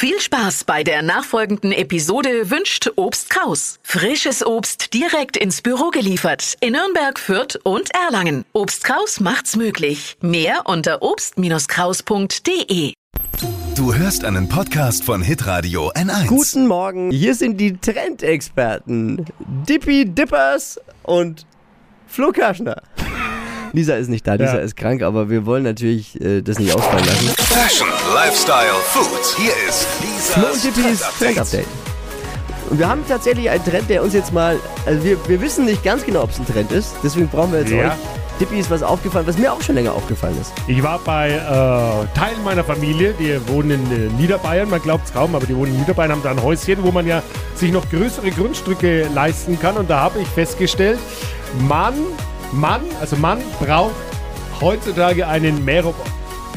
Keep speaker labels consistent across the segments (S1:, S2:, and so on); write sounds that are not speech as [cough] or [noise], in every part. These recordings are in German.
S1: Viel Spaß bei der nachfolgenden Episode wünscht Obst Kraus. Frisches Obst direkt ins Büro geliefert in Nürnberg, Fürth und Erlangen. Obst Kraus macht's möglich. Mehr unter obst-kraus.de.
S2: Du hörst einen Podcast von Hitradio N1.
S3: Guten Morgen, hier sind die Trendexperten Dippy Dippers und Flo Kerschner. Lisa ist nicht da, Lisa
S4: Ja.
S3: ist krank, aber wir wollen natürlich äh, das nicht ausfallen lassen.
S2: Fashion, Lifestyle, Food. Hier ist
S3: Flo und
S2: Lisas Trendupdate.
S3: Trendupdate. Und wir haben tatsächlich einen Trend, der uns jetzt mal, also wir, wir wissen nicht ganz genau, ob es ein Trend ist, deswegen brauchen wir jetzt
S4: Ja.
S3: euch. Dippy ist was aufgefallen, was mir auch schon länger aufgefallen ist.
S4: Ich war bei äh, Teilen meiner Familie, die wohnen in äh, Niederbayern, man glaubt es kaum, aber die wohnen in Niederbayern, haben da ein Häuschen, wo man ja sich noch größere Grundstücke leisten kann. Und da habe ich festgestellt, Mann, Mann, also Mann braucht heutzutage einen Mähroboter.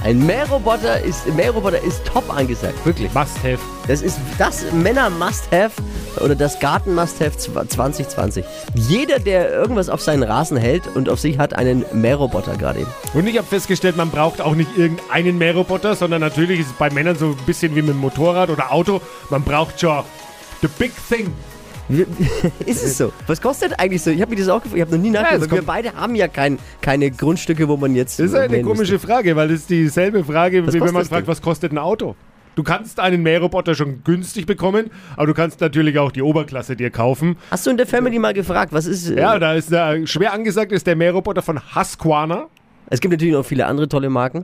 S3: Ein Mähroboter ist, Mähroboter ist top angesagt, wirklich.
S4: Must-have.
S3: Das ist das Männer-Must-Have oder das Garten-Must-Have 2020. Jeder, der irgendwas auf seinen Rasen hält und auf sich hat, einen Mähroboter gerade eben.
S4: Und ich habe festgestellt, man braucht auch nicht irgendeinen Mähroboter, sondern natürlich ist es bei Männern so ein bisschen wie mit dem Motorrad oder Auto. Man braucht schon the big thing. [laughs]
S3: Ist es so? Was kostet eigentlich so? Ich habe mir das auch gefragt. Ich habe noch nie
S4: es
S3: nachgedacht. wir
S4: kommt-
S3: beide haben ja kein, keine Grundstücke, wo man jetzt.
S4: Das ist eine komische
S3: müsste.
S4: Frage, weil das ist dieselbe Frage,
S3: Was
S4: wie wenn man fragt, was kostet ein Auto? Du kannst einen Mähroboter schon günstig bekommen, aber du kannst natürlich auch die Oberklasse dir kaufen.
S3: Hast du in der Family mal gefragt, was ist. äh,
S4: Ja, da ist der, schwer angesagt ist der Mähroboter von Husqvarna.
S3: Es gibt natürlich noch viele andere tolle Marken.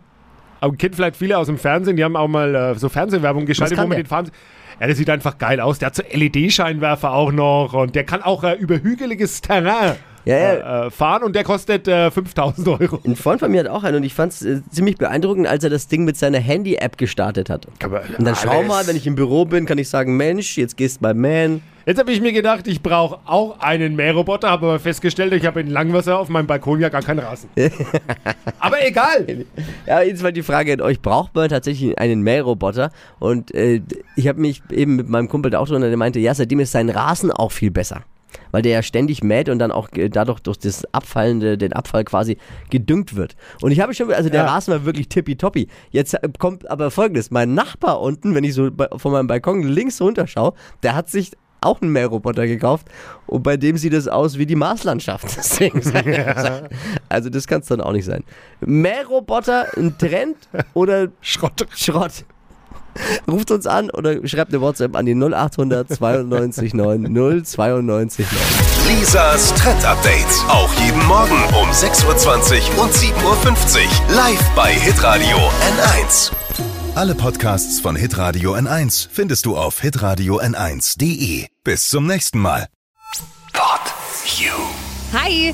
S4: Aber kennt vielleicht viele aus dem Fernsehen, die haben auch mal äh, so Fernsehwerbung geschaltet, wo man
S3: der?
S4: den fahren. Ja, der sieht einfach geil aus. Der hat so LED-Scheinwerfer auch noch und der kann auch äh, über hügeliges Terrain
S3: Ja, ja.
S4: Äh, äh, fahren und der kostet äh, 5000 Euro.
S3: Ein Freund von mir hat auch einen und ich fand es äh, ziemlich beeindruckend, als er das Ding mit seiner Handy-App gestartet hat. Und dann schau mal, wenn ich im Büro bin, kann ich sagen, Mensch, jetzt gehst bei Man.
S4: Jetzt habe ich mir gedacht, ich brauche auch einen Mähroboter, habe aber festgestellt, ich habe in Langwasser auf meinem Balkon ja gar keinen Rasen. [laughs] aber egal.
S3: Ja, jetzt mal die Frage an euch, braucht man tatsächlich einen Mähroboter? Und äh, ich habe mich eben mit meinem Kumpel da auch drunter, der meinte, ja, seitdem ist sein Rasen auch viel besser. Weil der ja ständig mäht und dann auch dadurch durch das Abfallende, den Abfall quasi gedüngt wird. Und ich habe schon, also der
S4: Ja.
S3: Rasen war wirklich tippitoppi. Jetzt äh, kommt aber folgendes: Mein Nachbar unten, wenn ich so von meinem Balkon links runter schaue, der hat sich auch einen Mähroboter gekauft und bei dem sieht es aus wie die Marslandschaft. [laughs] [laughs] Also das kann es dann auch nicht sein. Mähroboter, ein Trend oder
S4: Schrott.
S3: Schrott? [laughs] Ruft uns an oder schreibt eine WhatsApp an die 0800 92 9 092 9.
S2: Lisas Trendupdate. Auch jeden Morgen um 6.20 Uhr und 7.50 Uhr. Live bei Hitradio N1. Alle Podcasts von Hitradio N1 findest du auf hitradio n1.de. Bis zum nächsten Mal. Pod You.
S5: Hi!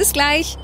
S5: Bis gleich.